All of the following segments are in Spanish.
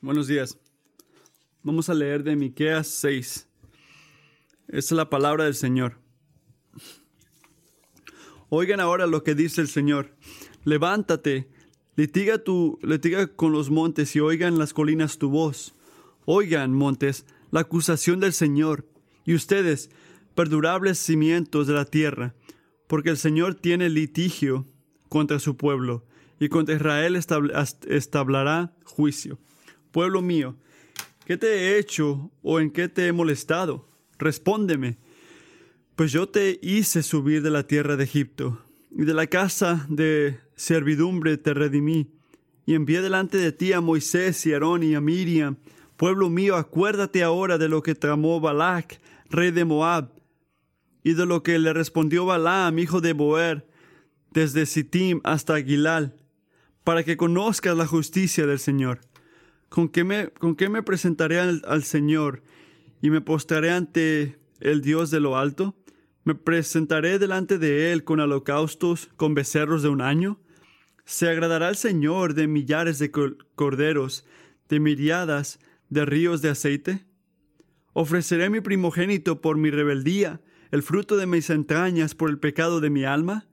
Buenos días. Vamos a leer de Miqueas 6. Esta es la palabra del Señor. Oigan ahora lo que dice el Señor. Levántate, litiga, tu, litiga con los montes y oigan las colinas tu voz. Oigan, montes, la acusación del Señor, y ustedes, perdurables cimientos de la tierra, porque el Señor tiene litigio contra su pueblo, y contra Israel establará juicio. Pueblo mío, ¿qué te he hecho o en qué te he molestado? Respóndeme. Pues yo te hice subir de la tierra de Egipto, y de la casa de servidumbre te redimí, y envié delante de ti a Moisés y Aarón y a Miriam. Pueblo mío, acuérdate ahora de lo que tramó Balac, rey de Moab, y de lo que le respondió Balaam, hijo de Boer, desde Sittim hasta Gilal, para que conozcas la justicia del Señor. ¿Con qué me, con qué me presentaré al, Señor y me postraré ante el Dios de lo alto? ¿Me presentaré delante de Él con holocaustos, con becerros de un año? ¿Se agradará el Señor de millares de corderos, de miriadas de ríos de aceite? ¿Ofreceré mi primogénito por mi rebeldía, el fruto de mis entrañas por el pecado de mi alma?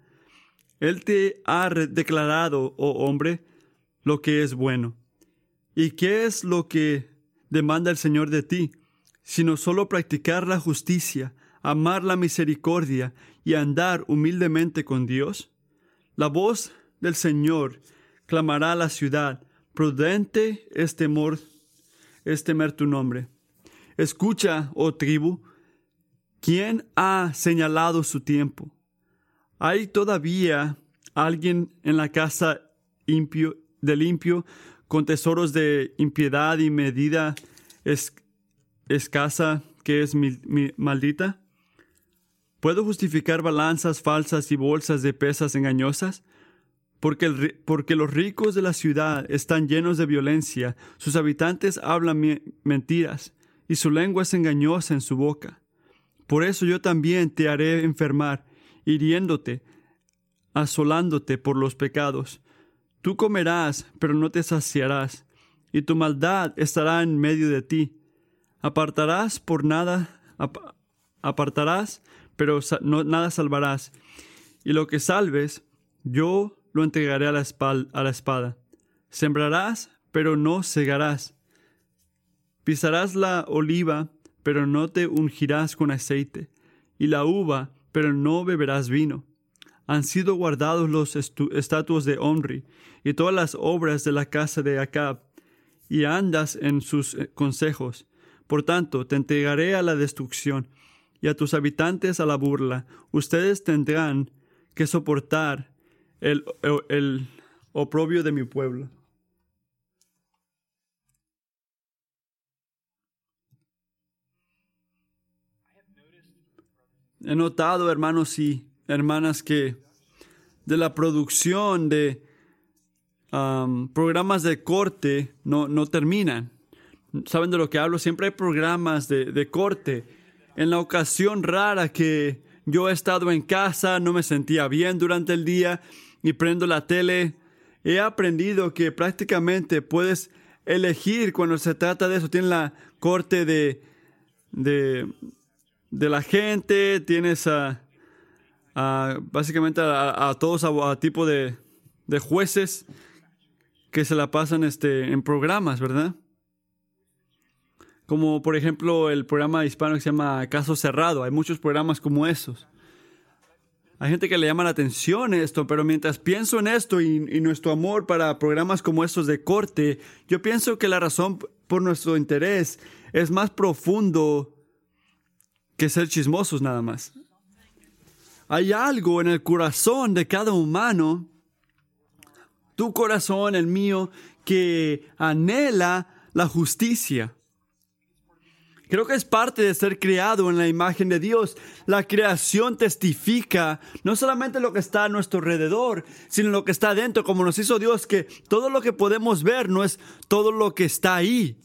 Él te ha declarado, oh hombre, lo que es bueno. ¿Y qué es lo que demanda el Señor de ti? Sino solo practicar la justicia, amar la misericordia y andar humildemente con Dios. La voz del Señor clamará a la ciudad, prudente es temor, es temer tu nombre. Escucha, oh tribu, ¿quién ha señalado su tiempo? ¿Hay todavía alguien en la casa impio, del limpio con tesoros de impiedad y medida escasa que es maldita? ¿Puedo justificar balanzas falsas y bolsas de pesas engañosas? Porque, porque los ricos de la ciudad están llenos de violencia, sus habitantes hablan mentiras, y su lengua es engañosa en su boca. Por eso yo también te haré enfermar, hiriéndote, asolándote por los pecados. Tú comerás, pero no te saciarás, y tu maldad estará en medio de ti. Apartarás por nada, apartarás, pero no, nada salvarás. Y lo que salves, yo lo entregaré a la, a la espada. Sembrarás, pero no segarás. Pisarás la oliva, pero no te ungirás con aceite, y la uva, pero no beberás vino. Han sido guardados los estatutos de Omri y todas las obras de la casa de Acab, y andas en sus eh, consejos. Por tanto, te entregaré a la destrucción y a tus habitantes a la burla. Ustedes tendrán que soportar el, el oprobio de mi pueblo. He notado, hermanos y hermanas, que de la producción de programas de corte no, no terminan. ¿Saben de lo que hablo? Siempre hay programas de, de corte. En la ocasión rara que yo he estado en casa, no me sentía bien durante el día y prendo la tele, he aprendido que prácticamente puedes elegir cuando se trata de eso. Tiene la corte de, de de la gente, tienes básicamente a, todos a, tipo de, jueces que se la pasan este, en programas, ¿verdad? Como por ejemplo el programa hispano que se llama Caso Cerrado. Hay muchos programas como esos. Hay gente que le llama la atención esto, pero mientras pienso en esto y, y, nuestro amor para programas como estos de corte, yo pienso que la razón por nuestro interés es más profundo que ser chismosos nada más. Hay algo en el corazón de cada humano, tu corazón, el mío, que anhela la justicia. Creo que es parte de ser creado en la imagen de Dios. La creación testifica no solamente lo que está a nuestro alrededor, sino lo que está dentro, como nos hizo Dios, que todo lo que podemos ver no es todo lo que está ahí.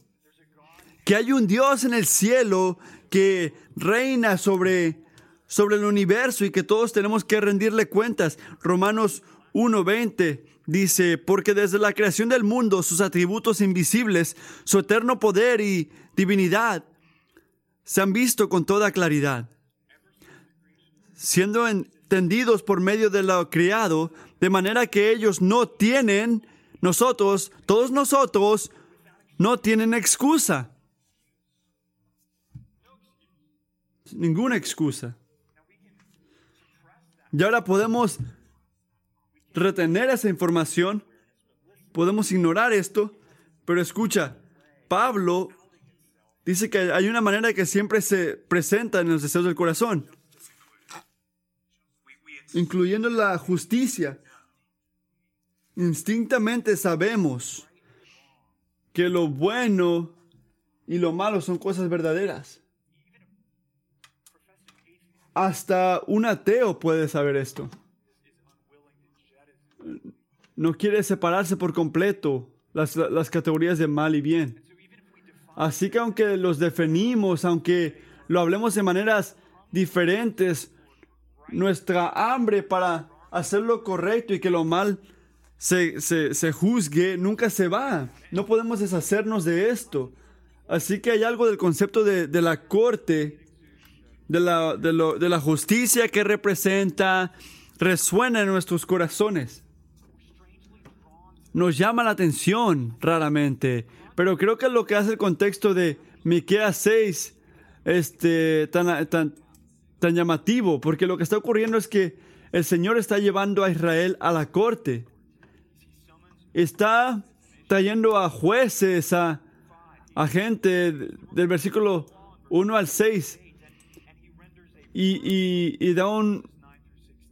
Que hay un Dios en el cielo que reina sobre, sobre el universo y que todos tenemos que rendirle cuentas. Romanos 1.20 dice, porque desde la creación del mundo sus atributos invisibles, su eterno poder y divinidad se han visto con toda claridad, siendo entendidos por medio de lo criado, de manera que ellos no tienen, nosotros, todos nosotros, no tienen excusa. Ninguna excusa. Y ahora podemos retener esa información, podemos ignorar esto, pero escucha, Pablo dice que hay una manera que siempre se presenta en los deseos del corazón, incluyendo la justicia. Instintamente sabemos que lo bueno y lo malo son cosas verdaderas. Hasta un ateo puede saber esto. No quiere separarse por completo las, categorías de mal y bien. Así que aunque los definimos, aunque lo hablemos de maneras diferentes, nuestra hambre para hacer lo correcto y que lo mal se, se, juzgue nunca se va. No podemos deshacernos de esto. Así que hay algo del concepto de, de la corte de la, de, lo, de la justicia que representa resuena en nuestros corazones. Nos llama la atención raramente, pero creo que es lo que hace el contexto de Miqueas 6 este, tan, tan, tan llamativo, porque lo que está ocurriendo es que el Señor está llevando a Israel a la corte. Está trayendo a jueces, a, a gente del versículo 1 al 6 y, da un,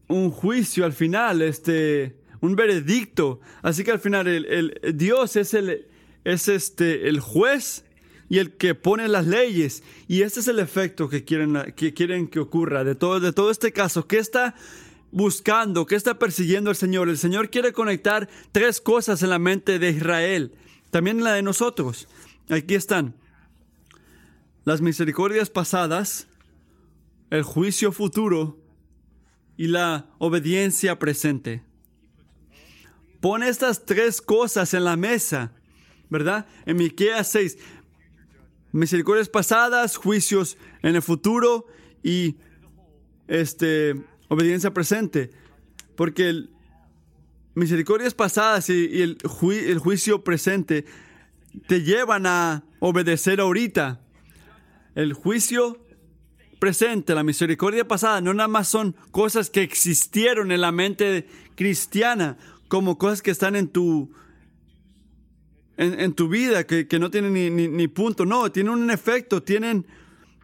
un, juicio al final, este, un veredicto. Así que al final el, Dios es, el, es este, el juez y el que pone las leyes. Y ese es el efecto que quieren que, quieren que ocurra de todo, de todo este caso. ¿Qué está buscando? ¿Qué está persiguiendo el Señor? El Señor quiere conectar tres cosas en la mente de Israel, también en la de nosotros. Aquí están. Las misericordias pasadas, el juicio futuro y la obediencia presente. Pone estas tres cosas en la mesa, ¿verdad? En Miqueas 6, misericordias pasadas, juicios en el futuro y este obediencia presente. Porque el, misericordias pasadas y, el, el juicio presente te llevan a obedecer ahorita. El juicio presente, la misericordia pasada, no nada más son cosas que existieron en la mente cristiana, como cosas que están en tu, en, tu vida, que, no tienen ni, ni, punto, no, tienen un efecto, tienen,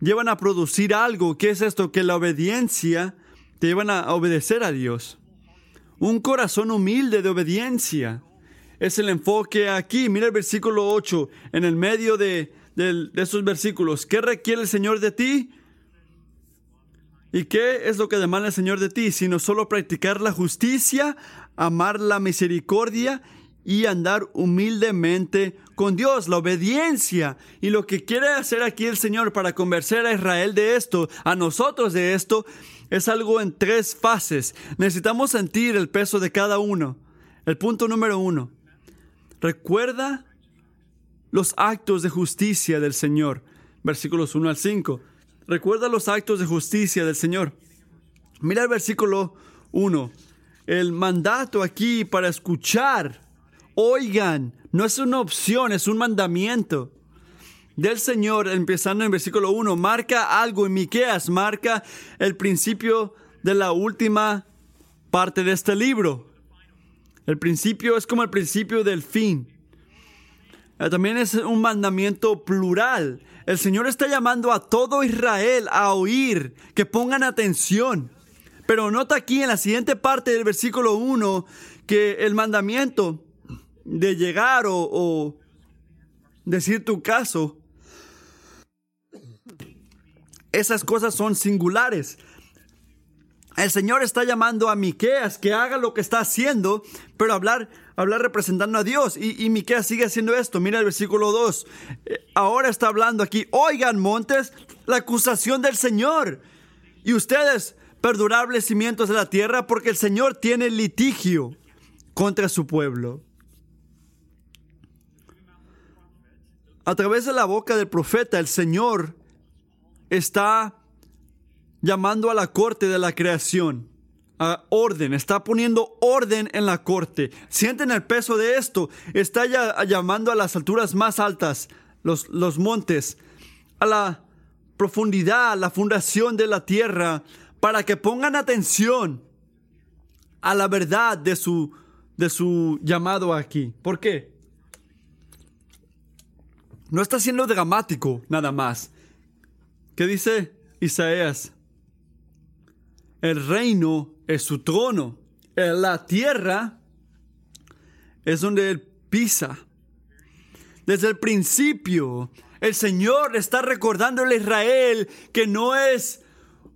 llevan a producir algo, ¿qué es esto? Que la obediencia te llevan a obedecer a Dios. Un corazón humilde de obediencia. Es el enfoque aquí. Mira el versículo 8, en el medio de, de esos versículos. ¿Qué requiere el Señor de ti? ¿Y qué es lo que demanda el Señor de ti? Sino solo practicar la justicia, amar la misericordia y andar humildemente con Dios, la obediencia. Y lo que quiere hacer aquí el Señor para convencer a Israel de esto, a nosotros de esto, es algo en tres fases. Necesitamos sentir el peso de cada uno. El punto número uno. Recuerda los actos de justicia del Señor. Versículos 1 al 5. Recuerda los actos de justicia del Señor. Mira el versículo 1. El mandato aquí para escuchar, oigan, no es una opción, es un mandamiento del Señor, empezando en versículo 1, marca algo en Miqueas, marca el principio de la última parte de este libro. El principio es como el principio del fin. Eh, también es un mandamiento plural. El Señor está llamando a todo Israel a oír, que pongan atención. Pero nota aquí en la siguiente parte del versículo 1 que el mandamiento de llegar o, o decir tu caso, esas cosas son singulares. El Señor está llamando a Miqueas que haga lo que está haciendo, pero hablar hablar representando a Dios. Y, y Miqueas sigue haciendo esto. Mira el versículo 2. Eh, ahora está hablando aquí, oigan montes, la acusación del Señor. Y ustedes, perdurables cimientos de la tierra, porque el Señor tiene litigio. contra su pueblo. A través de la boca del profeta, el Señor está llamando a la corte de la creación orden, está poniendo orden en la corte. Sienten el peso de esto. Está ya llamando a las alturas más altas, los, los montes, a la profundidad, a la fundación de la tierra, para que pongan atención a la verdad de su, de su llamado aquí. ¿Por qué? No está siendo dramático nada más. ¿Qué dice Isaías? El reino es su trono. En la tierra es donde él pisa. Desde el principio, el Señor está recordándole a Israel que no es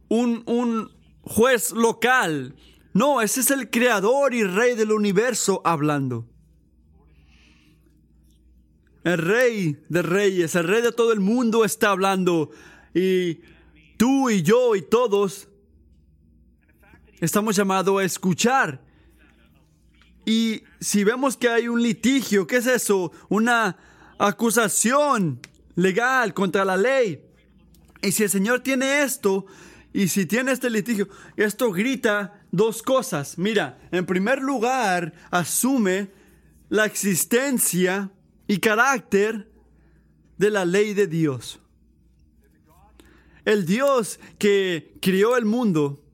un, un juez local. No, ese es el creador y rey del universo hablando. El rey de reyes, el rey de todo el mundo está hablando. Y tú y yo y todos estamos llamados a escuchar. Y si vemos que hay un litigio, ¿qué es eso? Una acusación legal contra la ley. Y si el Señor tiene esto, y si tiene este litigio, esto grita dos cosas. Mira, en primer lugar, asume la existencia y carácter de la ley de Dios. El Dios que crió el mundo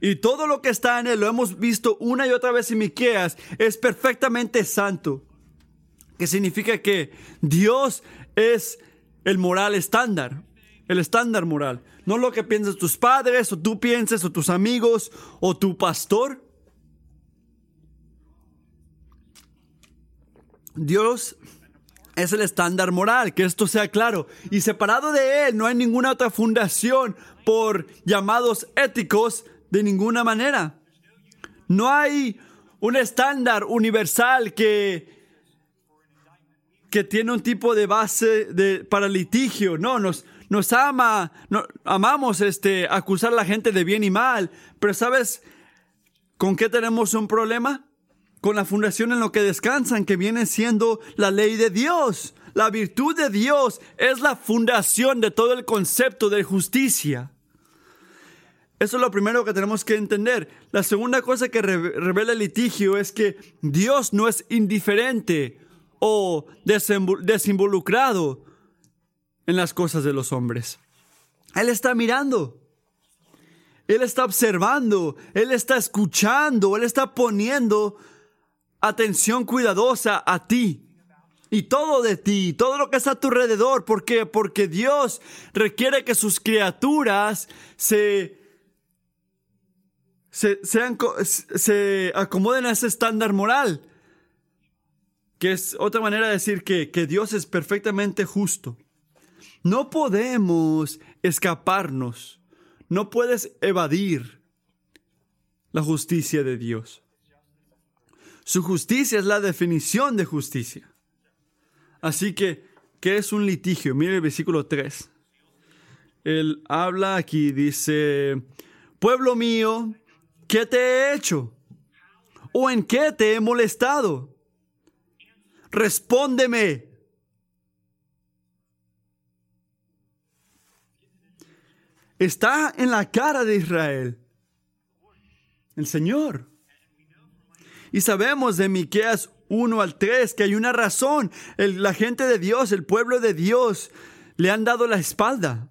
y todo lo que está en él, lo hemos visto una y otra vez en Miqueas, es perfectamente santo. Que significa que Dios es el moral estándar, el estándar moral. No lo que piensan tus padres, o tú pienses, o tus amigos, o tu pastor. Dios es el estándar moral, que esto sea claro. Y separado de Él no hay ninguna otra fundación por llamados éticos de ninguna manera. No hay un estándar universal que, que tiene un tipo de base de, para litigio. No, nos, nos ama, no, amamos este, acusar a la gente de bien y mal. Pero ¿sabes con qué tenemos un problema? Con la fundación en lo que descansan, que viene siendo la ley de Dios. La virtud de Dios es la fundación de todo el concepto de justicia. Eso es lo primero que tenemos que entender. La segunda cosa que revela el litigio es que Dios no es indiferente o desinvolucrado en las cosas de los hombres. Él está mirando. Él está observando. Él está escuchando. Él está poniendo atención cuidadosa a ti. Y todo de ti, todo lo que está a tu alrededor. ¿Por qué? Porque Dios requiere que sus criaturas se se, se acomoden a ese estándar moral, que es otra manera de decir que, que Dios es perfectamente justo. No podemos escaparnos, no puedes evadir la justicia de Dios. Su justicia es la definición de justicia. Así que, ¿qué es un litigio? Mire el versículo 3. Él habla aquí, dice, pueblo mío, ¿Qué te he hecho? ¿O en qué te he molestado? Respóndeme. Está en la cara de Israel. El Señor. Y sabemos de Miqueas 1 al 3 que hay una razón. la gente de Dios, el pueblo de Dios, le han dado la espalda.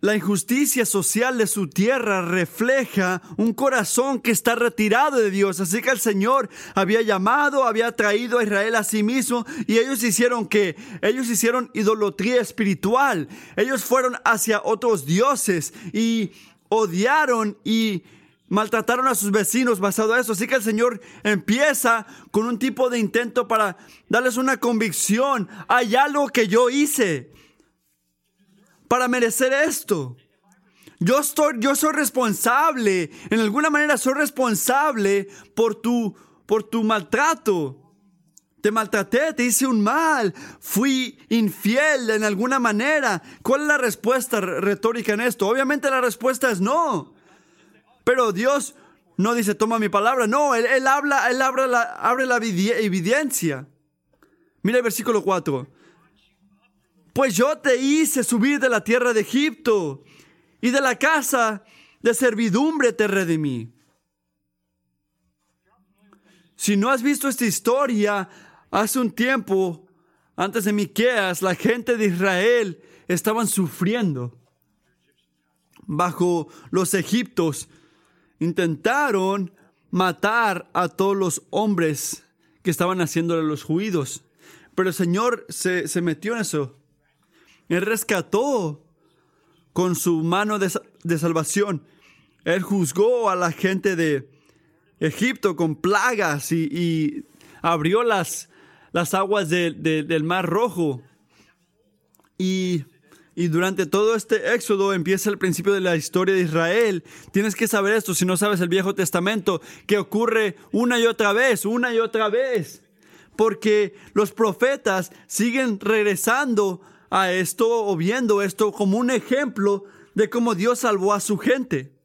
La injusticia social de su tierra refleja un corazón que está retirado de Dios. Así que el Señor había llamado, había traído a Israel a sí mismo y ellos hicieron que ellos hicieron idolatría espiritual. Ellos fueron hacia otros dioses y odiaron y maltrataron a sus vecinos basado a eso. Así que el Señor empieza con un tipo de intento para darles una convicción. Hay algo que yo hice para merecer esto. Yo, estoy, yo soy responsable, en alguna manera soy responsable por tu, por tu maltrato. Te maltraté, te hice un mal, fui infiel en alguna manera. ¿Cuál es la respuesta retórica en esto? Obviamente la respuesta es no. Pero Dios no dice toma mi palabra, no, él, habla, él abre la, abre la evidencia. Mira el versículo 4. Pues yo te hice subir de la tierra de Egipto y de la casa de servidumbre te redimí. Si no has visto esta historia, hace un tiempo, antes de Miqueas, la gente de Israel estaban sufriendo bajo los egiptos. Intentaron matar a todos los hombres que estaban haciéndole los juidos. Pero el Señor se, se metió en eso. Él rescató con su mano de, salvación. Él juzgó a la gente de Egipto con plagas y, abrió las, las aguas del Mar Rojo. Y, y, durante todo este éxodo empieza el principio de la historia de Israel. Tienes que saber esto si no sabes el Viejo Testamento, que ocurre una y otra vez, una y otra vez. Porque los profetas siguen regresando a esto o viendo esto como un ejemplo de cómo Dios salvó a su gente.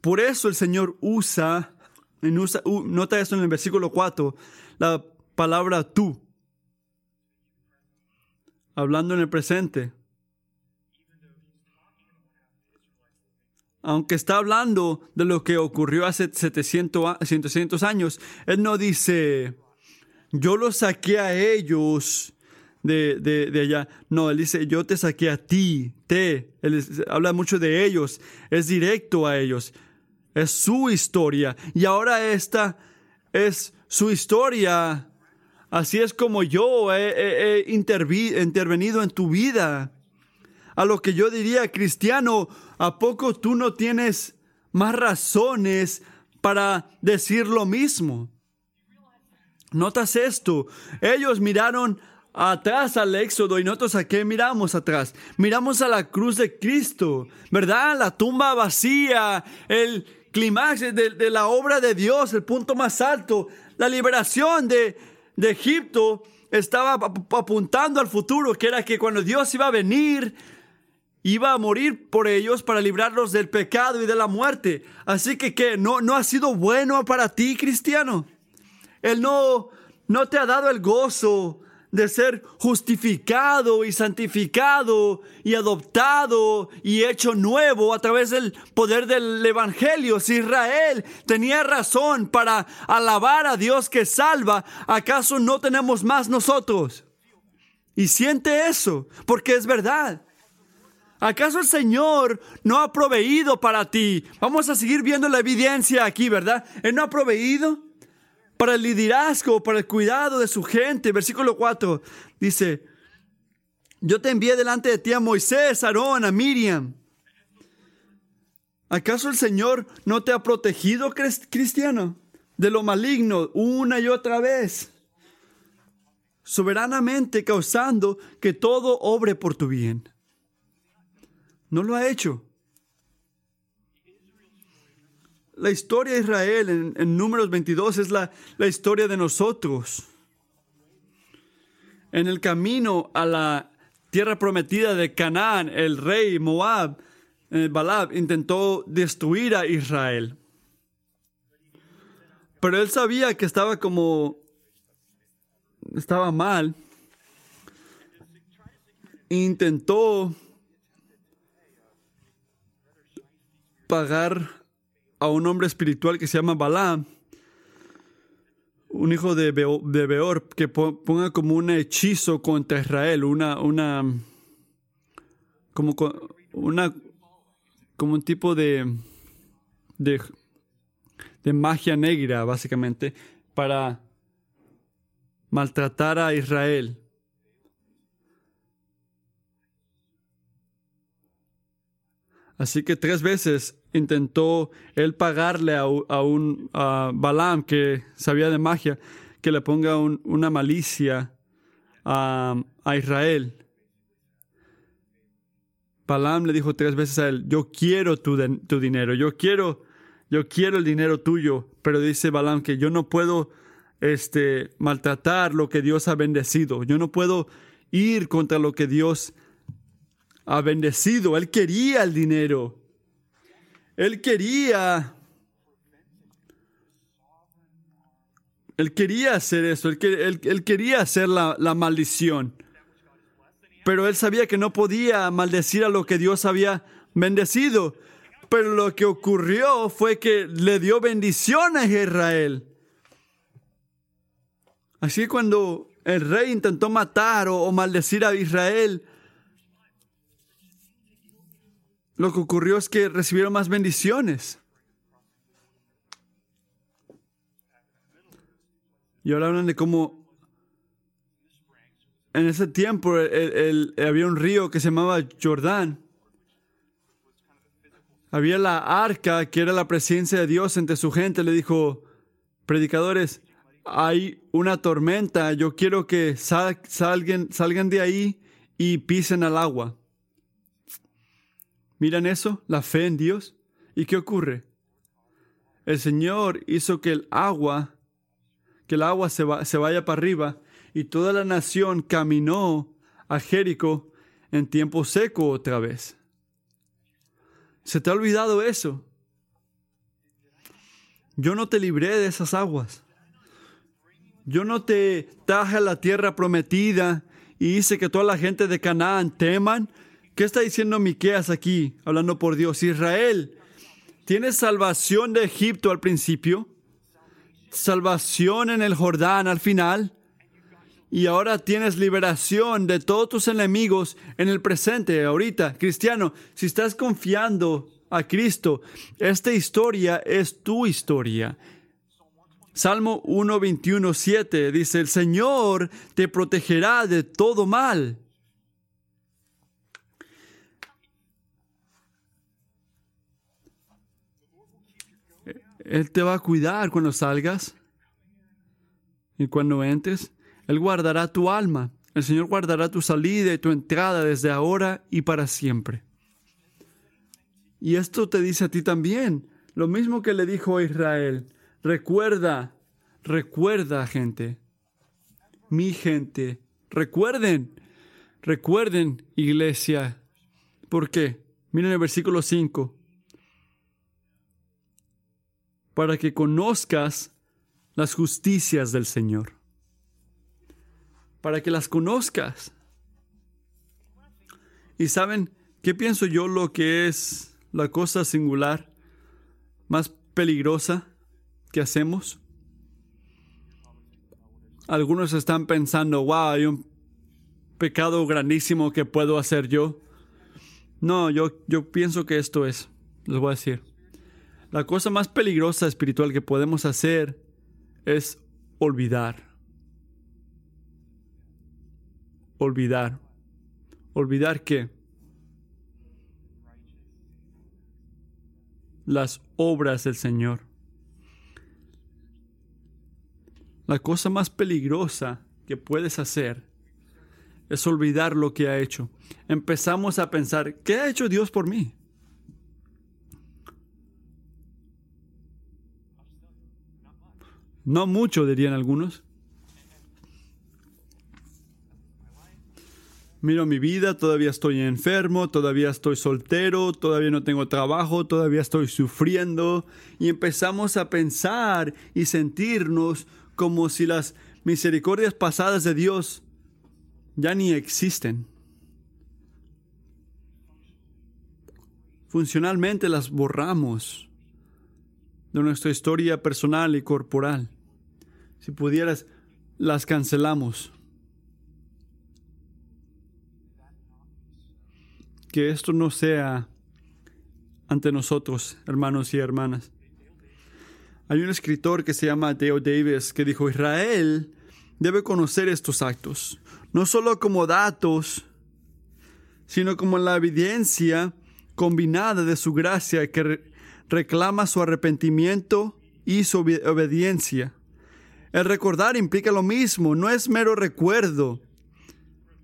Por eso el Señor usa, usa nota esto en el versículo 4, la palabra tú, hablando en el presente. Aunque está hablando de lo que ocurrió hace 700, 700 años, Él no dice, yo los saqué a ellos de, de, allá. No, él dice, yo te saqué a ti, te. Él habla mucho de ellos, es directo a ellos. Es su historia. Y ahora esta es su historia. Así es como yo he, intervenido en tu vida. A lo que yo diría, cristiano, ¿a poco tú no tienes más razones para decir lo mismo? Notas esto, ellos miraron atrás al éxodo y nosotros a qué miramos atrás. Miramos a la cruz de Cristo, ¿verdad? La tumba vacía, el clímax de, la obra de Dios, el punto más alto, la liberación de, Egipto estaba apuntando al futuro, que era que cuando Dios iba a venir, iba a morir por ellos para librarlos del pecado y de la muerte. Así que, ¿qué? ¿No, no ha sido bueno para ti, cristiano? Él no, no te ha dado el gozo de ser justificado y santificado y adoptado y hecho nuevo a través del poder del Evangelio. Si Israel tenía razón para alabar a Dios que salva, ¿acaso no tenemos más nosotros? Y siente eso, porque es verdad. ¿Acaso el Señor no ha proveído para ti? Vamos a seguir viendo la evidencia aquí, ¿verdad? Él no ha proveído para el liderazgo, para el cuidado de su gente. Versículo 4 dice, yo te envié delante de ti a Moisés, a Aarón, a Miriam. ¿Acaso el Señor no te ha protegido, cristiano, de lo maligno una y otra vez? Soberanamente causando que todo obre por tu bien. No lo ha hecho. La historia de Israel en, Números 22 es la, historia de nosotros. En el camino a la tierra prometida de Canaán, el rey Moab, eh, Balab, intentó destruir a Israel. Pero él sabía que estaba como... estaba mal. Intentó pagar a un hombre espiritual que se llama Balaam, un hijo de, Beor, que ponga como un hechizo contra Israel, una, una, como, una, como un tipo de, de, de magia negra, básicamente, para maltratar a Israel. Así que tres veces intentó él pagarle a, un a Balaam que sabía de magia que le ponga una malicia a, Israel. Balaam le dijo tres veces a él, yo quiero tu, tu, dinero, yo quiero, yo quiero el dinero tuyo, pero dice Balaam que yo no puedo este, maltratar lo que Dios ha bendecido, yo no puedo ir contra lo que Dios ha bendecido. Él quería el dinero. Él quería... Él quería hacer eso. Él, quería hacer la, la maldición. Pero él sabía que no podía maldecir a lo que Dios había bendecido. Pero lo que ocurrió fue que le dio bendiciones a Israel. Así que cuando el rey intentó matar o, maldecir a Israel, lo que ocurrió es que recibieron más bendiciones. Y ahora hablan de cómo en ese tiempo había un río que se llamaba Jordán. Había la arca, que era la presencia de Dios entre su gente. Le dijo, predicadores, hay una tormenta, yo quiero que salgan, salgan de ahí y pisen al agua. ¿Miran eso? La fe en Dios. ¿Y qué ocurre? El Señor hizo que el agua, que el agua se, se vaya para arriba y toda la nación caminó a Jericó en tiempo seco otra vez. ¿Se te ha olvidado eso? Yo no te libré de esas aguas. Yo no te traje a la tierra prometida y hice que toda la gente de Canaán teman. ¿Qué está diciendo Miqueas aquí, hablando por Dios? Israel, ¿tienes salvación de Egipto al principio? ¿Salvación en el Jordán al final? y ahora tienes liberación de todos tus enemigos en el presente, ahorita. Cristiano, si estás confiando a Cristo, esta historia es tu historia. Salmo 1, 7 dice, el Señor te protegerá de todo mal. Él te va a cuidar cuando salgas y cuando entres. Él guardará tu alma. El Señor guardará tu salida y tu entrada desde ahora y para siempre. Y esto te dice a ti también, lo mismo que le dijo a Israel. Recuerda, recuerda gente, mi gente, recuerden, recuerden iglesia. ¿Por qué? Miren el versículo 5. Para que conozcas las justicias del Señor para que las conozcas. Y saben, ¿qué pienso yo lo que es la cosa singular más peligrosa que hacemos? Algunos están pensando, wow, hay un pecado grandísimo que puedo hacer yo. No, yo, yo pienso que esto es, les voy a decir. La cosa más peligrosa espiritual que podemos hacer es olvidar. olvidar. ¿Olvidar qué? Las obras del Señor. La cosa más peligrosa que puedes hacer es olvidar lo que ha hecho. Empezamos a pensar, ¿qué ha hecho Dios por mí? No mucho, dirían algunos. Miro mi vida, todavía estoy enfermo, todavía estoy soltero, todavía no tengo trabajo, todavía estoy sufriendo. Y empezamos a pensar y sentirnos como si las misericordias pasadas de Dios ya ni existen. Funcionalmente las borramos de nuestra historia personal y corporal. Si pudieras, las cancelamos. que esto no sea ante nosotros, hermanos y hermanas. Hay un escritor que se llama Dale Davis que dijo, Israel debe conocer estos actos, no solo como datos, sino como la evidencia combinada de su gracia que reclama su arrepentimiento y su obediencia. El recordar implica lo mismo, no es mero recuerdo,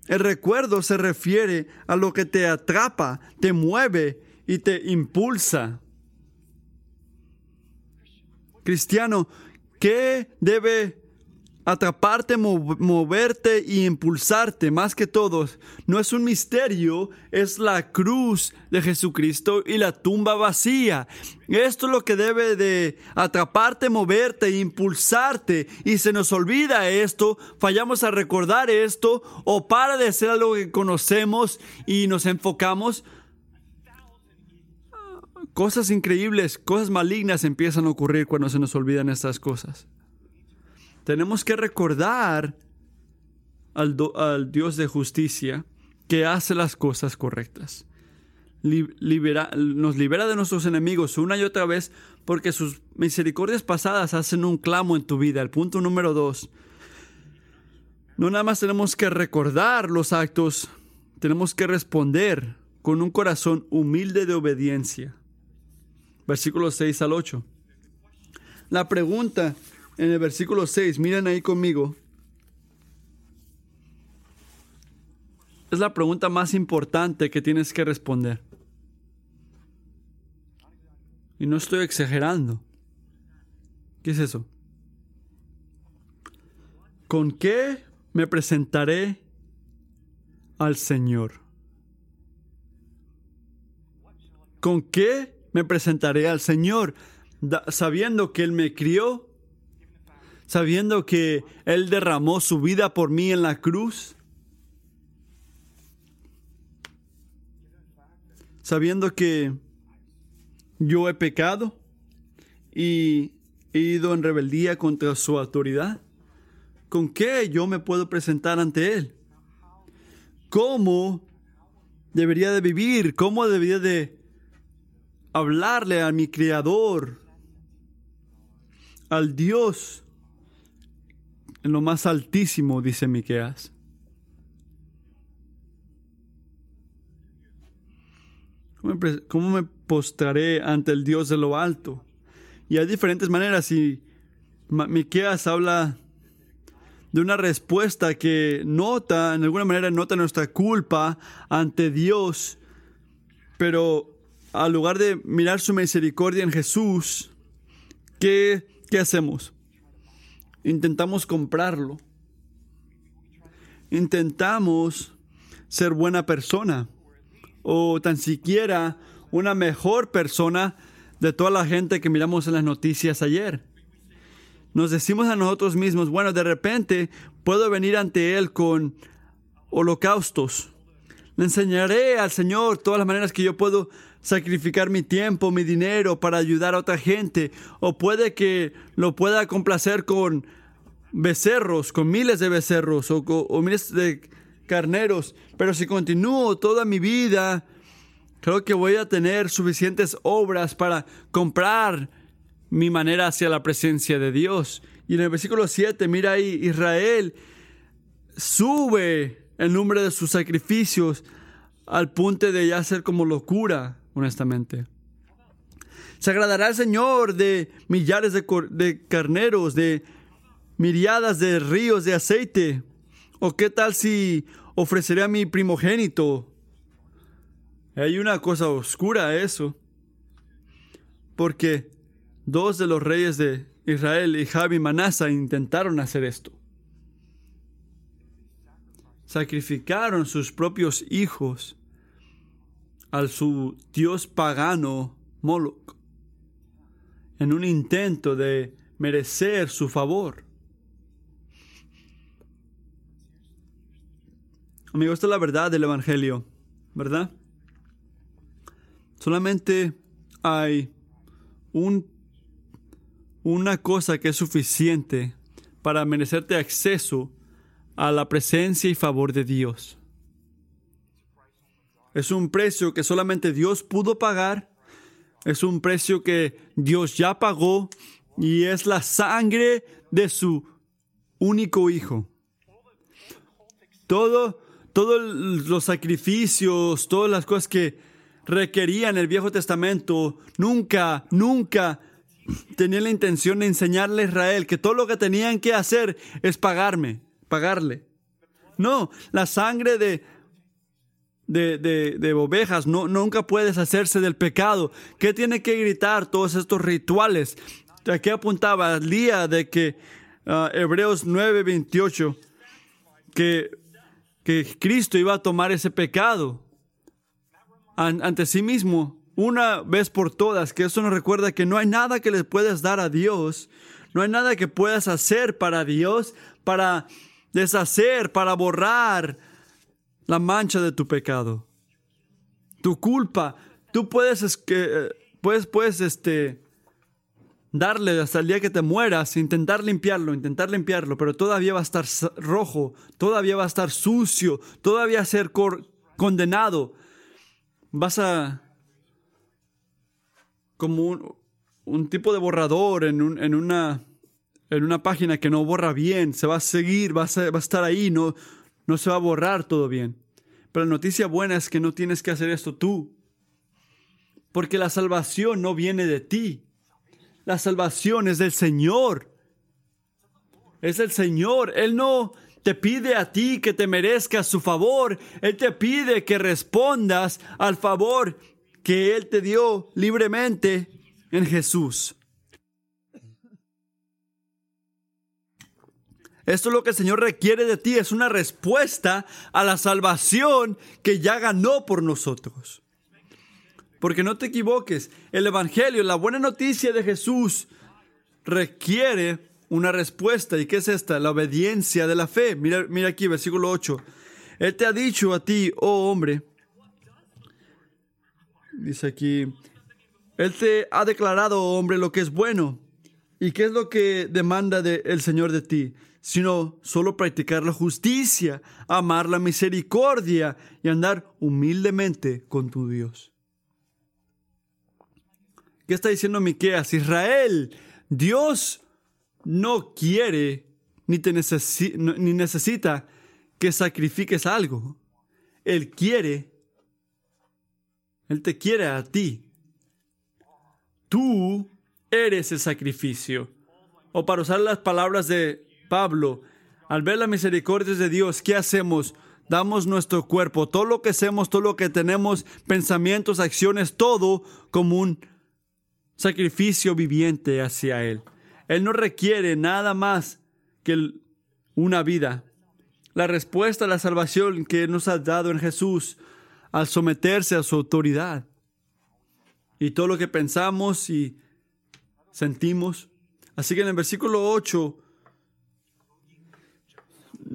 el recuerdo se refiere a lo que te atrapa, te mueve y te impulsa. Cristiano, ¿qué debe atraparte, moverte y impulsarte más que todos. No es un misterio, es la cruz de Jesucristo y la tumba vacía. Esto es lo que debe de atraparte, moverte impulsarte. Y se nos olvida esto, fallamos a recordar esto o para de ser algo que conocemos y nos enfocamos. Cosas increíbles, cosas malignas empiezan a ocurrir cuando se nos olvidan estas cosas. Tenemos que recordar al, Dios de justicia que hace las cosas correctas. nos libera de nuestros enemigos una y otra vez porque sus misericordias pasadas hacen un clamo en tu vida. El punto número dos. No nada más tenemos que recordar los actos, tenemos que responder con un corazón humilde de obediencia. Versículos 6 al 8. La pregunta en el versículo 6, miren ahí conmigo. Es la pregunta más importante que tienes que responder. Y no estoy exagerando. ¿Qué es eso? ¿Con qué me presentaré al Señor? ¿Con qué me presentaré al Señor? sabiendo que Él me crió, sabiendo que Él derramó su vida por mí en la cruz? Sabiendo que yo he pecado y he ido en rebeldía contra su autoridad. ¿Con qué yo me puedo presentar ante Él? ¿Cómo debería de vivir? ¿Cómo debería de hablarle a mi Creador? Al Dios en lo más altísimo, dice Miqueas. ¿Cómo me postraré ante el Dios de lo alto? Y hay diferentes maneras y Miqueas habla de una respuesta que nota, en alguna manera nota nuestra culpa ante Dios, pero al lugar de mirar su misericordia en Jesús, ¿qué, qué hacemos? Intentamos comprarlo. Intentamos ser buena persona o tan siquiera una mejor persona de toda la gente que miramos en las noticias ayer. Nos decimos a nosotros mismos, bueno, de repente puedo venir ante Él con holocaustos. Le enseñaré al Señor todas las maneras que yo puedo sacrificar mi tiempo, mi dinero para ayudar a otra gente, o puede que lo pueda complacer con becerros, con miles de becerros o, miles de carneros, pero si continúo toda mi vida, creo que voy a tener suficientes obras para comprar mi manera hacia la presencia de Dios. Y en el versículo 7, mira ahí, Israel sube el número de sus sacrificios al punto de ya ser como locura honestamente. Se agradará el Señor de millares de, de carneros, de miriadas de ríos de aceite. ¿O qué tal si ofreceré a mi primogénito? Hay una cosa oscura a eso. Porque dos de los reyes de Israel, y Javi Manasa, intentaron hacer esto. Sacrificaron sus propios hijos al su dios pagano Moloch en un intento de merecer su favor. Amigo, esta es la verdad del Evangelio, ¿verdad? Solamente hay un, una cosa que es suficiente para merecerte acceso a la presencia y favor de Dios. Es un precio que solamente Dios pudo pagar. Es un precio que Dios ya pagó y es la sangre de su único hijo. Todo, todos los sacrificios, todas las cosas que requerían el Viejo Testamento, nunca, nunca tenían la intención de enseñarle a Israel que todo lo que tenían que hacer es pagarme, pagarle. No, la sangre de, de, de, ovejas, no, nunca puedes hacerse del pecado. ¿Qué tiene que gritar todos estos rituales? Aquí apuntaba el día de que ah, Hebreos 9:28 que, que Cristo iba a tomar ese pecado ante sí mismo una vez por todas, que eso nos recuerda que no hay nada que le puedas dar a Dios, no hay nada que puedas hacer para Dios, para deshacer, para borrar la mancha de tu pecado, tu culpa. Tú puedes, que, puedes, puedes este, darle hasta el día que te mueras, intentar limpiarlo, intentar limpiarlo, pero todavía va a estar rojo, todavía va a estar sucio, todavía va a ser condenado. Vas a como un, tipo de borrador en, una, en una página que no borra bien, se va a seguir, va a, va a estar ahí, no, no se va a borrar todo bien. Pero la noticia buena es que no tienes que hacer esto tú, porque la salvación no viene de ti, la salvación es del Señor. Es el Señor. Él no te pide a ti que te merezcas su favor. Él te pide que respondas al favor que Él te dio libremente en Jesús. Esto es lo que el Señor requiere de ti, es una respuesta a la salvación que ya ganó por nosotros. Porque no te equivoques, el Evangelio, la buena noticia de Jesús requiere una respuesta. ¿Y qué es esta? La obediencia de la fe. Mira, mira aquí, versículo 8. Él te ha dicho a ti, oh hombre, Dice aquí, Él te ha declarado, hombre, lo que es bueno. ¿Y qué es lo que demanda el Señor de ti? Sino solo practicar la justicia, amar la misericordia y andar humildemente con tu Dios. ¿Qué está diciendo Miqueas? Israel, Dios no quiere ni, te ni necesita que sacrifiques algo. Él quiere él te quiere a ti. Tú eres el sacrificio. O para usar las palabras de Pablo, al ver la misericordia de Dios, ¿qué hacemos? Damos nuestro cuerpo, todo lo que hacemos, todo lo que tenemos, pensamientos, acciones, todo como un sacrificio viviente hacia Él. Él no requiere nada más que una vida. La respuesta a la salvación que nos ha dado en Jesús al someterse a su autoridad. Y todo lo que pensamos y sentimos. Así que en el versículo 8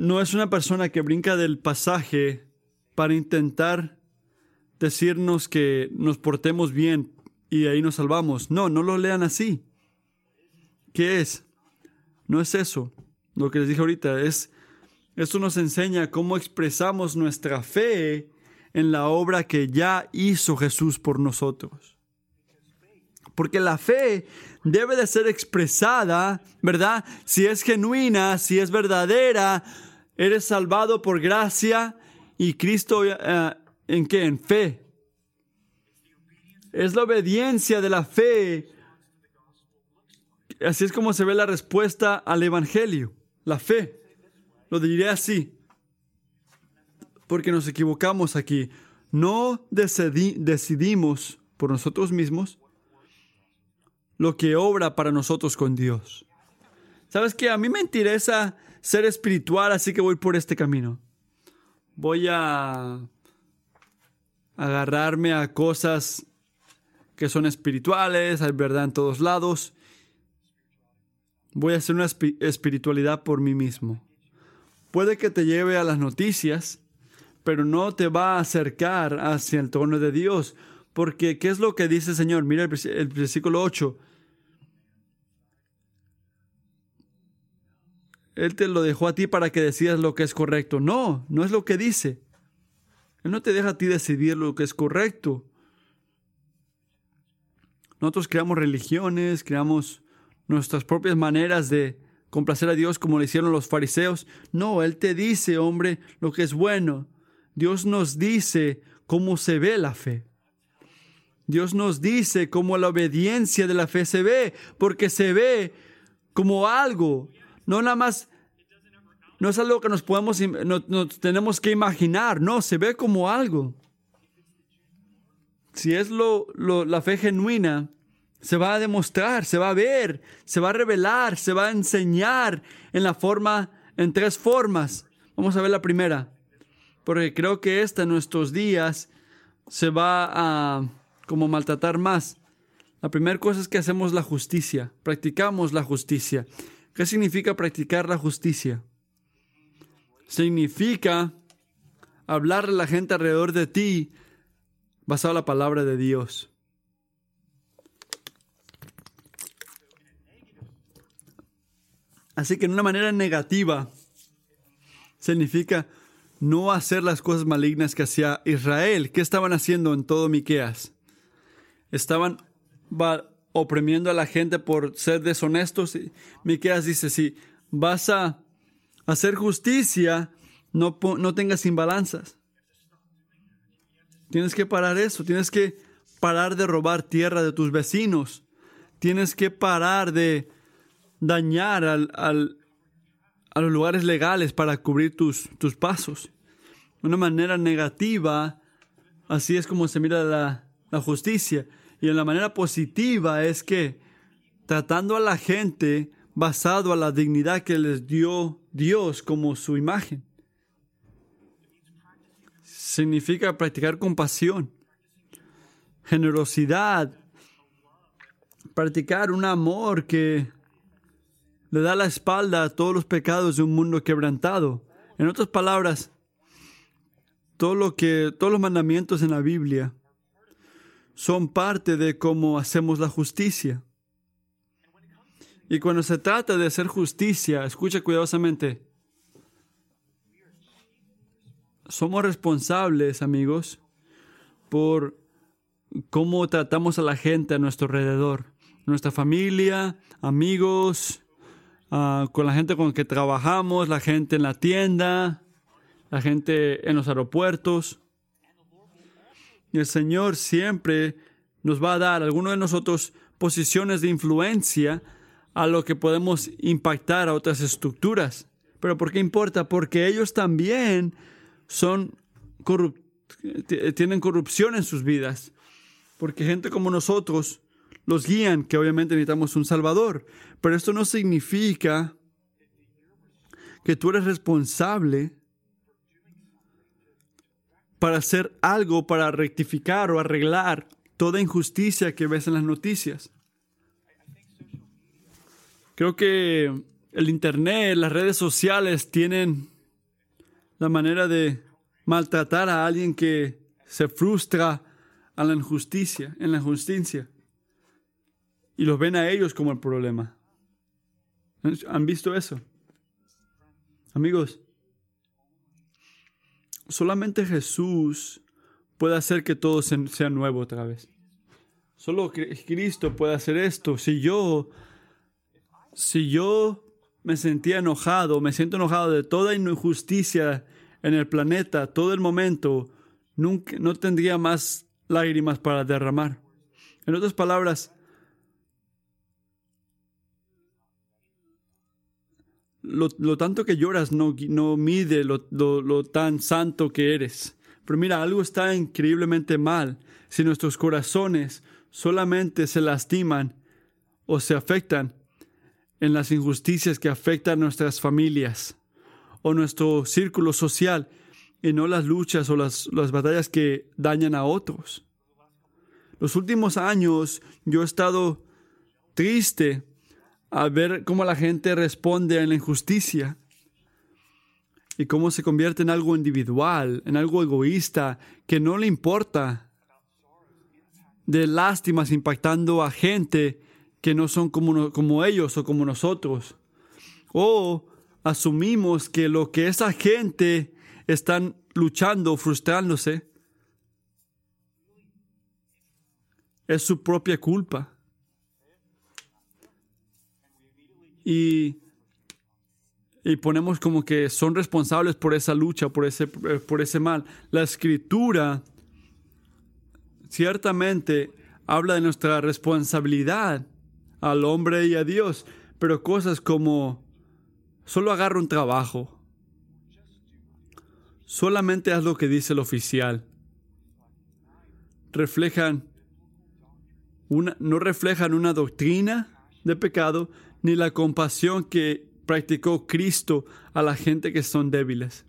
no es una persona que brinca del pasaje para intentar decirnos que nos portemos bien y ahí nos salvamos. No, no lo lean así. ¿Qué es? No es eso. Lo que les dije ahorita es, esto nos enseña cómo expresamos nuestra fe en la obra que ya hizo Jesús por nosotros. Porque la fe debe de ser expresada, ¿verdad? Si es genuina, si es verdadera, eres salvado por gracia y Cristo eh, en qué? En fe. Es la obediencia de la fe. Así es como se ve la respuesta al Evangelio, la fe. Lo diré así porque nos equivocamos aquí. No decidimos por nosotros mismos lo que obra para nosotros con Dios. ¿Sabes qué? A mí me interesa ser espiritual, así que voy por este camino. Voy a agarrarme a cosas que son espirituales, hay verdad en todos lados. Voy a hacer una espiritualidad por mí mismo. Puede que te lleve a las noticias, pero no te va a acercar hacia el trono de Dios. Porque, ¿qué es lo que dice el Señor? Mira el, versículo 8. Él te lo dejó a ti para que decidas lo que es correcto. No, no es lo que dice. Él no te deja a ti decidir lo que es correcto. Nosotros creamos religiones, creamos nuestras propias maneras de complacer a Dios como lo hicieron los fariseos. No, Él te dice, hombre, lo que es bueno. Dios nos dice cómo se ve la fe. Dios nos dice cómo la obediencia de la fe se ve, porque se ve como algo, no nada más, no es algo que nos podemos, no, tenemos que imaginar, no, se ve como algo. Si es lo, la fe genuina, se va a demostrar, se va a ver, se va a revelar, se va a enseñar en la forma, en tres formas. Vamos a ver la primera, porque creo que esta en nuestros días se va a como maltratar más. La primera cosa es que hacemos la justicia, practicamos la justicia. ¿Qué significa practicar la justicia? Significa hablarle a la gente alrededor de ti basado en la palabra de Dios. Así que en una manera negativa significa no hacer las cosas malignas que hacía Israel. ¿Qué estaban haciendo en todo Miqueas? Estaban oprimiendo a la gente por ser deshonestos. Miqueas dice, si vas a hacer justicia, no, no tengas imbalanzas. Tienes que parar eso, tienes que parar de robar tierra de tus vecinos, tienes que parar de dañar al, a los lugares legales para cubrir tus, tus pasos. De una manera negativa, así es como se mira la, la justicia. Y en la manera positiva es que tratando a la gente basado a la dignidad que les dio Dios como su imagen. Significa practicar compasión, generosidad, practicar un amor que le da la espalda a todos los pecados de un mundo quebrantado. En otras palabras, todo lo que, todos los mandamientos en la Biblia son parte de cómo hacemos la justicia. Y cuando se trata de hacer justicia, escucha cuidadosamente, somos responsables, amigos, por cómo tratamos a la gente a nuestro alrededor, nuestra familia, amigos, Ah, con la gente con la que trabajamos, la gente en la tienda, la gente en los aeropuertos. Y el Señor siempre nos va a dar, alguno de nosotros, posiciones de influencia a lo que podemos impactar a otras estructuras. Pero ¿por qué importa? Porque ellos también son tienen corrupción en sus vidas. Porque gente como nosotros los guían, que obviamente necesitamos un Salvador. Pero esto no significa que tú eres responsable para hacer algo para rectificar o arreglar toda injusticia que ves en las noticias. Creo que el Internet, las redes sociales tienen la manera de maltratar a alguien que se frustra a la injusticia, en la injusticia y los ven a ellos como el problema. ¿Han visto eso? Amigos, solamente Jesús puede hacer que todo sea nuevo otra vez. Solo Cristo puede hacer esto. Si yo, si yo me sentía enojado, me siento enojado de toda injusticia en el planeta, todo el momento, nunca, no tendría más lágrimas para derramar. En otras palabras, lo, tanto que lloras no, no mide lo, lo, tan santo que eres. Pero mira, algo está increíblemente mal si nuestros corazones solamente se lastiman o se afectan en las injusticias que afectan a nuestras familias o nuestro círculo social y no las luchas o las, las batallas que dañan a otros. Los últimos años yo he estado triste a ver cómo la gente responde a la injusticia y cómo se convierte en algo individual, en algo egoísta, que no le importa, de lástimas impactando a gente que no son como, como ellos o como nosotros. O asumimos que lo que esa gente están luchando, frustrándose, es su propia culpa. Y, ponemos como que son responsables por esa lucha, por ese, por ese mal. La escritura ciertamente habla de nuestra responsabilidad al hombre y a Dios, pero cosas como solo agarra un trabajo, solamente haz lo que dice el oficial, reflejan una, no reflejan una doctrina de pecado ni la compasión que practicó Cristo a la gente que son débiles.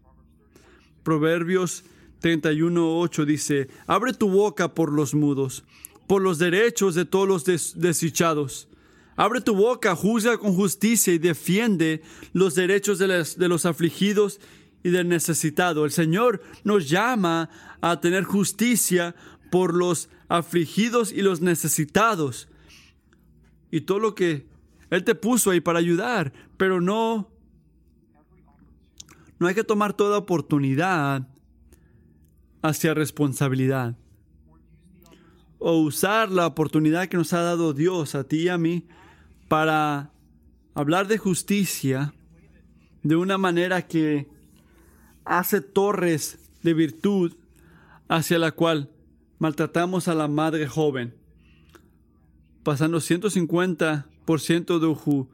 Proverbios 31.8 dice, abre tu boca por los mudos, por los derechos de todos los desdichados. Abre tu boca, juzga con justicia y defiende los derechos de, de los afligidos y del necesitado. El Señor nos llama a tener justicia por los afligidos y los necesitados. Y todo lo que Él te puso ahí para ayudar, pero no, no hay que tomar toda oportunidad hacia responsabilidad. O usar la oportunidad que nos ha dado Dios a ti y a mí para hablar de justicia de una manera que hace torres de virtud hacia la cual maltratamos a la madre joven, pasando 150% de,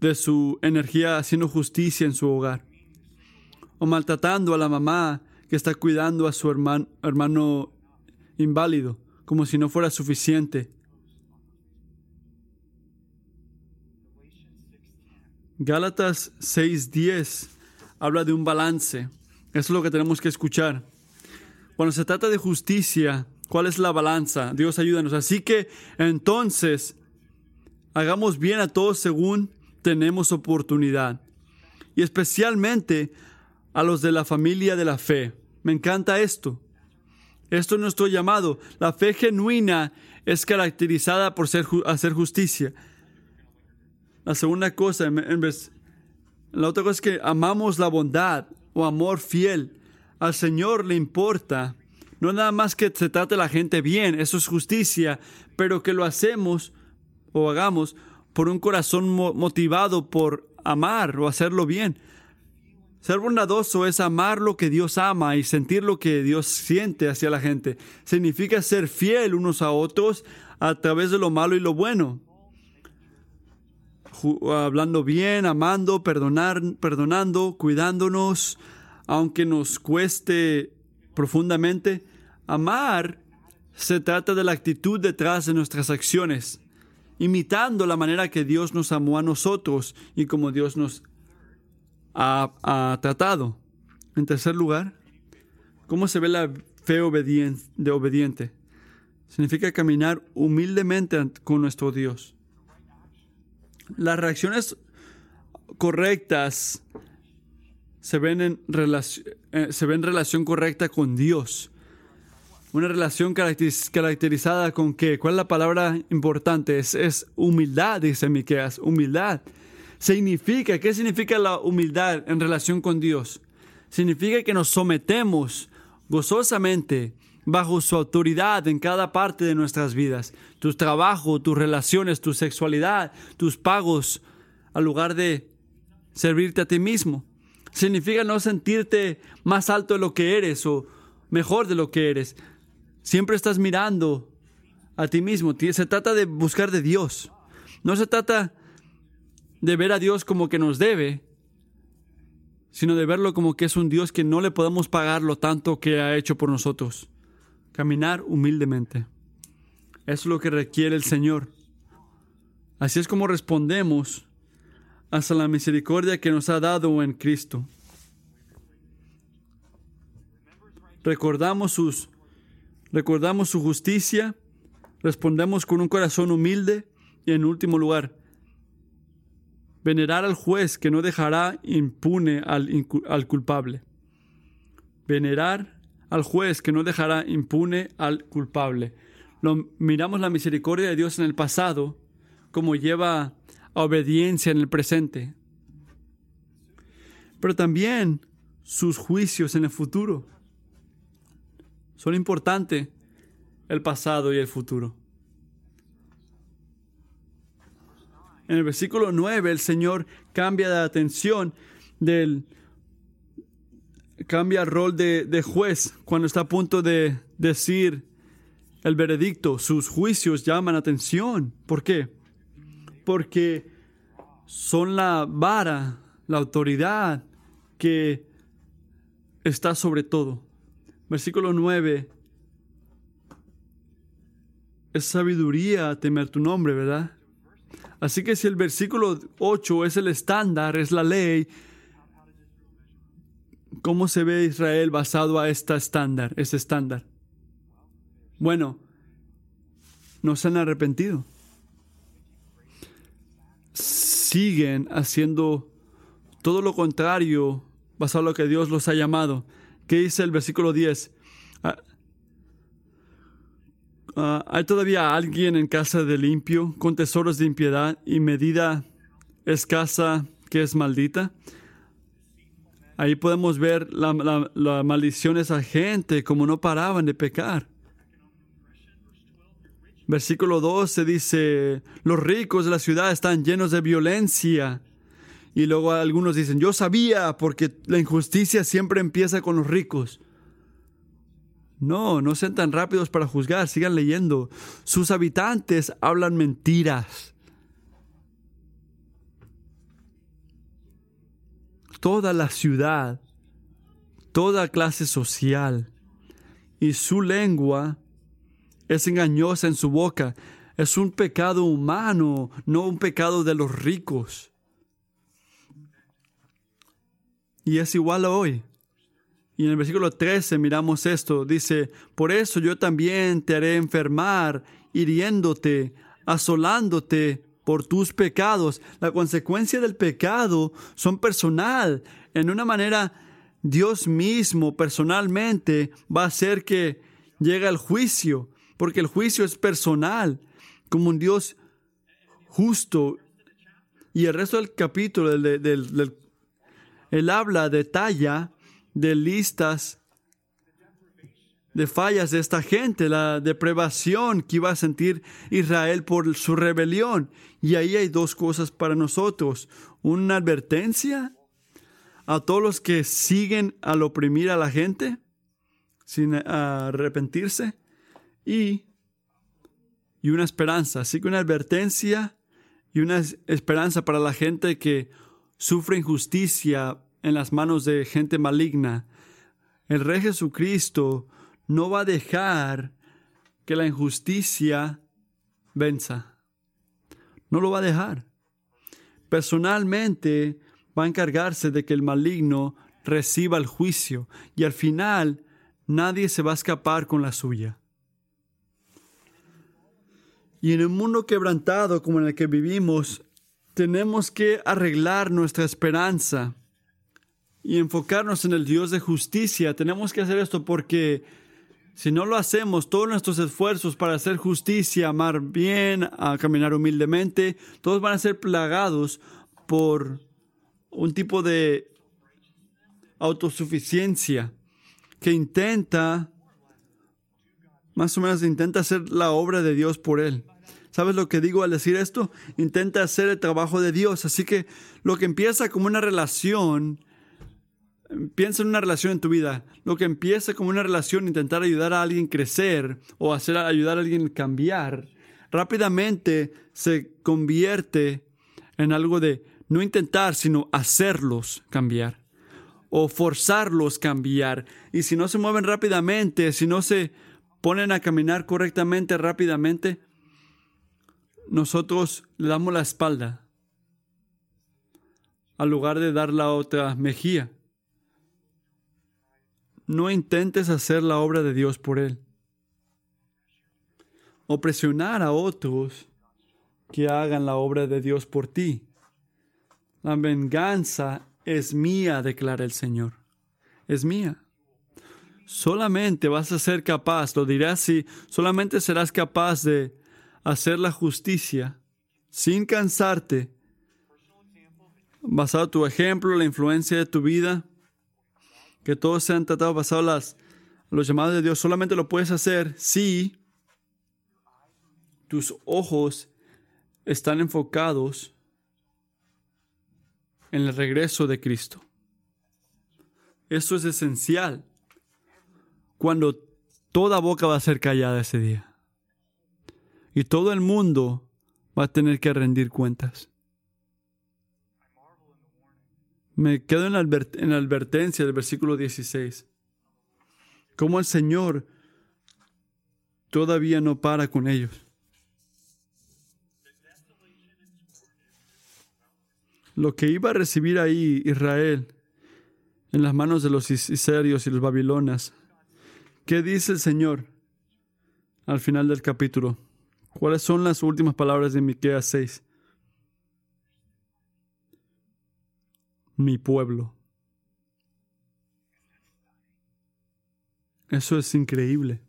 de su energía haciendo justicia en su hogar, o maltratando a la mamá que está cuidando a su hermano, hermano inválido, como si no fuera suficiente. Gálatas 6:10 habla de un balance. Eso es lo que tenemos que escuchar. Cuando se trata de justicia, ¿cuál es la balanza? Dios ayúdanos. Así que entonces, hagamos bien a todos según tenemos oportunidad. Y especialmente a los de la familia de la fe. Me encanta esto. Esto es nuestro llamado. La fe genuina es caracterizada por ser, hacer justicia. La segunda cosa, en vez, la otra cosa es que amamos la bondad o amor fiel. Al Señor le importa no nada más que se trate la gente bien, eso es justicia, pero que lo hacemos o hagamos por un corazón motivado por amar o hacerlo bien. Ser bondadoso es amar lo que Dios ama y sentir lo que Dios siente hacia la gente. Significa ser fiel unos a otros a través de lo malo y lo bueno hablando bien, amando, perdonar, perdonando, cuidándonos, aunque nos cueste profundamente. Amar se trata de la actitud detrás de nuestras acciones, imitando la manera que Dios nos amó a nosotros y como Dios nos ha, ha tratado. En tercer lugar, ¿cómo se ve la fe de obediente? Significa caminar humildemente con nuestro Dios. Las reacciones correctas se ven en, eh, se ven relación correcta con Dios. Una relación caracterizada con qué? ¿Cuál es la palabra importante? Es, es humildad, dice Miqueas. Humildad. Significa, ¿qué significa la humildad en relación con Dios? Significa que nos sometemos gozosamente bajo su autoridad en cada parte de nuestras vidas. Tu trabajo, tus relaciones, tu sexualidad, tus pagos, al lugar de servirte a ti mismo. Significa no sentirte más alto de lo que eres o mejor de lo que eres. Siempre estás mirando a ti mismo. Se trata de buscar de Dios. No se trata de ver a Dios como que nos debe, sino de verlo como que es un Dios que no le podemos pagar lo tanto que ha hecho por nosotros. Caminar humildemente. Es lo que requiere el Señor. Así es como respondemos hasta la misericordia que nos ha dado en Cristo. Recordamos, sus, recordamos su justicia, respondemos con un corazón humilde y en último lugar, venerar al juez que no dejará impune al, al culpable. Venerar al juez que no dejará impune al culpable. Lo, miramos la misericordia de Dios en el pasado como lleva a obediencia en el presente, pero también sus juicios en el futuro. Son importantes el pasado y el futuro. En el versículo 9 el Señor cambia de atención del cambia el rol de, juez cuando está a punto de decir el veredicto. Sus juicios llaman atención. ¿Por qué? Porque son la vara, la autoridad que está sobre todo. Versículo 9 es sabiduría temer tu nombre, ¿verdad? Así que si el versículo 8 es el estándar, es la ley, ¿cómo se ve Israel basado a este estándar, ese estándar? Bueno, no se han arrepentido. Siguen haciendo todo lo contrario basado en lo que Dios los ha llamado. ¿Qué dice el versículo 10? Ah, ah, ¿Hay todavía alguien en casa de limpio con tesoros de impiedad y medida escasa que es maldita? Ahí podemos ver la, la maldición de esa gente, como no paraban de pecar. Versículo 12 dice, los ricos de la ciudad están llenos de violencia. Y luego algunos dicen, yo sabía porque la injusticia siempre empieza con los ricos. No, no sean tan rápidos para juzgar, sigan leyendo. Sus habitantes hablan mentiras. Toda la ciudad, toda clase social y su lengua es engañosa en su boca. Es un pecado humano, no un pecado de los ricos. Y es igual hoy. Y en el versículo 13 miramos esto. Dice, por eso yo también te haré enfermar, hiriéndote, asolándote por tus pecados. La consecuencia del pecado son personal. En una manera, Dios mismo personalmente va a hacer que llegue el juicio porque el juicio es personal, como un Dios justo. Y el resto del capítulo, él habla, detalla de listas de fallas de esta gente, la deprivación que iba a sentir Israel por su rebelión. Y ahí hay dos cosas para nosotros. Una advertencia a todos los que siguen al oprimir a la gente sin arrepentirse y, y una esperanza. Así que una advertencia y una esperanza para la gente que sufre injusticia en las manos de gente maligna. El Rey Jesucristo no va a dejar que la injusticia venza. No lo va a dejar. Personalmente va a encargarse de que el maligno reciba el juicio y al final nadie se va a escapar con la suya. Y en un mundo quebrantado como en el que vivimos, tenemos que arreglar nuestra esperanza y enfocarnos en el Dios de justicia. Tenemos que hacer esto porque si no lo hacemos, todos nuestros esfuerzos para hacer justicia, amar bien, a caminar humildemente, todos van a ser plagados por un tipo de autosuficiencia que intenta más o menos intenta hacer la obra de Dios por él. ¿Sabes lo que digo al decir esto? Intenta hacer el trabajo de Dios. Así que lo que empieza como una relación, piensa en una relación en tu vida. Lo que empieza como una relación, intentar ayudar a alguien crecer o hacer ayudar a alguien cambiar, rápidamente se convierte en algo de no intentar, sino hacerlos cambiar o forzarlos cambiar. Y si no se mueven rápidamente, si no se ponen a caminar correctamente, rápidamente, nosotros le damos la espalda al lugar de dar la otra mejilla. No intentes hacer la obra de Dios por Él o presionar a otros que hagan la obra de Dios por ti. La venganza es mía, declara el Señor. Es mía solamente vas a ser capaz, lo diré así, solamente serás capaz de hacer la justicia sin cansarte, basado en tu ejemplo, la influencia de tu vida, que todos sean tratados basados las, los llamados de Dios, solamente lo puedes hacer si tus ojos están enfocados en el regreso de Cristo. Eso es esencial cuando toda boca va a ser callada ese día y todo el mundo va a tener que rendir cuentas. Me quedo en la, en la advertencia del versículo 16. Como el Señor todavía no para con ellos. lo que iba a recibir ahí Israel en las manos de los iserios y los babilonas. ¿Qué dice el Señor al final del capítulo? ¿Cuáles son las últimas palabras de Miqueas 6? Mi pueblo. Eso es increíble.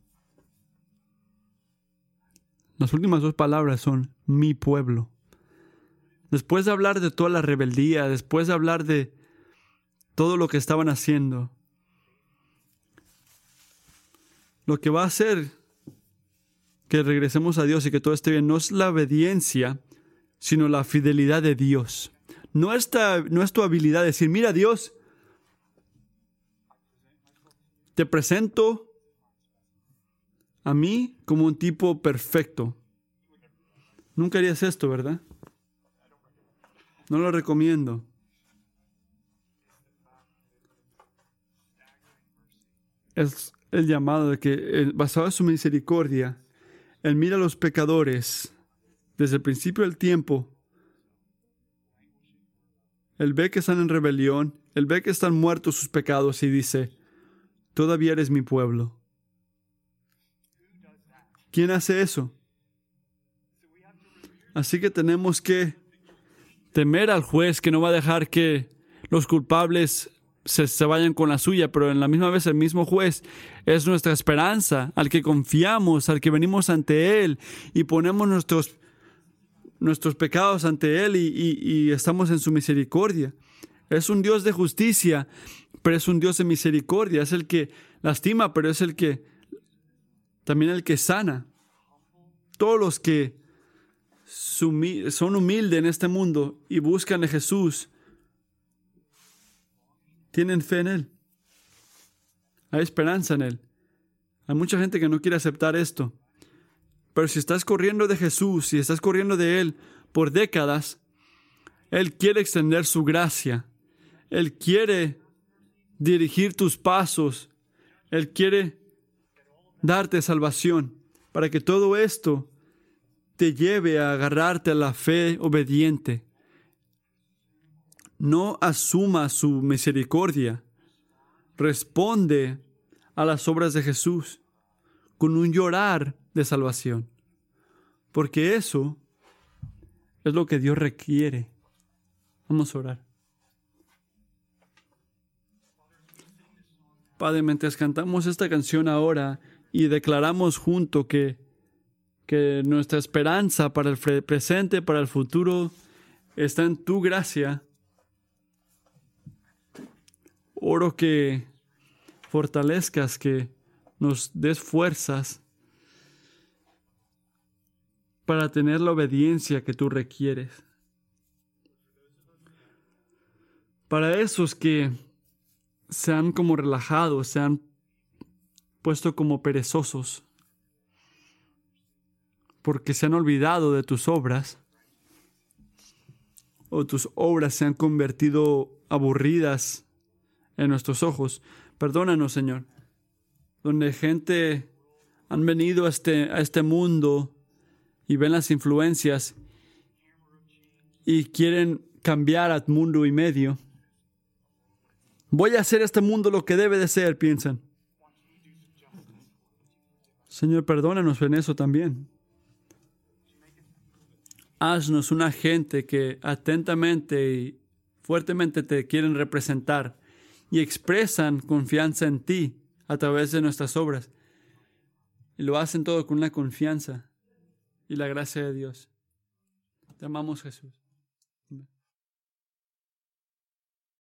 Las últimas dos palabras son mi pueblo. Después de hablar de toda la rebeldía, después de hablar de todo lo que estaban haciendo, lo que va a hacer que regresemos a Dios y que todo esté bien no es la obediencia, sino la fidelidad de Dios. No, esta, no es tu habilidad de decir, mira Dios, te presento a mí como un tipo perfecto. Nunca harías esto, ¿verdad? No lo recomiendo. Es el llamado de que, basado en su misericordia, Él mira a los pecadores desde el principio del tiempo. Él ve que están en rebelión, Él ve que están muertos sus pecados y dice, todavía eres mi pueblo. ¿Quién hace eso? Así que tenemos que temer al juez que no va a dejar que los culpables se, vayan con la suya, pero en la misma vez el mismo juez es nuestra esperanza, al que confiamos, al que venimos ante Él y ponemos nuestros, nuestros pecados ante Él y, y estamos en su misericordia. Es un Dios de justicia, pero es un Dios de misericordia, es el que lastima, pero es el que también el que sana. Todos los que son humildes en este mundo y buscan a Jesús, tienen fe en Él. Hay esperanza en Él. Hay mucha gente que no quiere aceptar esto. Pero si estás corriendo de Jesús, si estás corriendo de Él por décadas, Él quiere extender su gracia. Él quiere dirigir tus pasos. Él quiere darte salvación para que todo esto te lleve a agarrarte a la fe obediente. No asuma su misericordia. Responde a las obras de Jesús con un llorar de salvación. Porque eso es lo que Dios requiere. Vamos a orar. Padre, mientras cantamos esta canción ahora y declaramos junto que que nuestra esperanza para el presente, para el futuro, está en tu gracia. Oro que fortalezcas, que nos des fuerzas para tener la obediencia que tú requieres. Para esos que se han como relajado, se han puesto como perezosos, porque se han olvidado de tus obras o tus obras se han convertido aburridas en nuestros ojos. Perdónanos, Señor, donde gente han venido a este, a este mundo y ven las influencias y quieren cambiar al mundo y medio. Voy a hacer este mundo lo que debe de ser, piensan. Señor, perdónanos en eso también haznos una gente que atentamente y fuertemente te quieren representar y expresan confianza en ti a través de nuestras obras. Y lo hacen todo con la confianza y la gracia de Dios. Te amamos Jesús.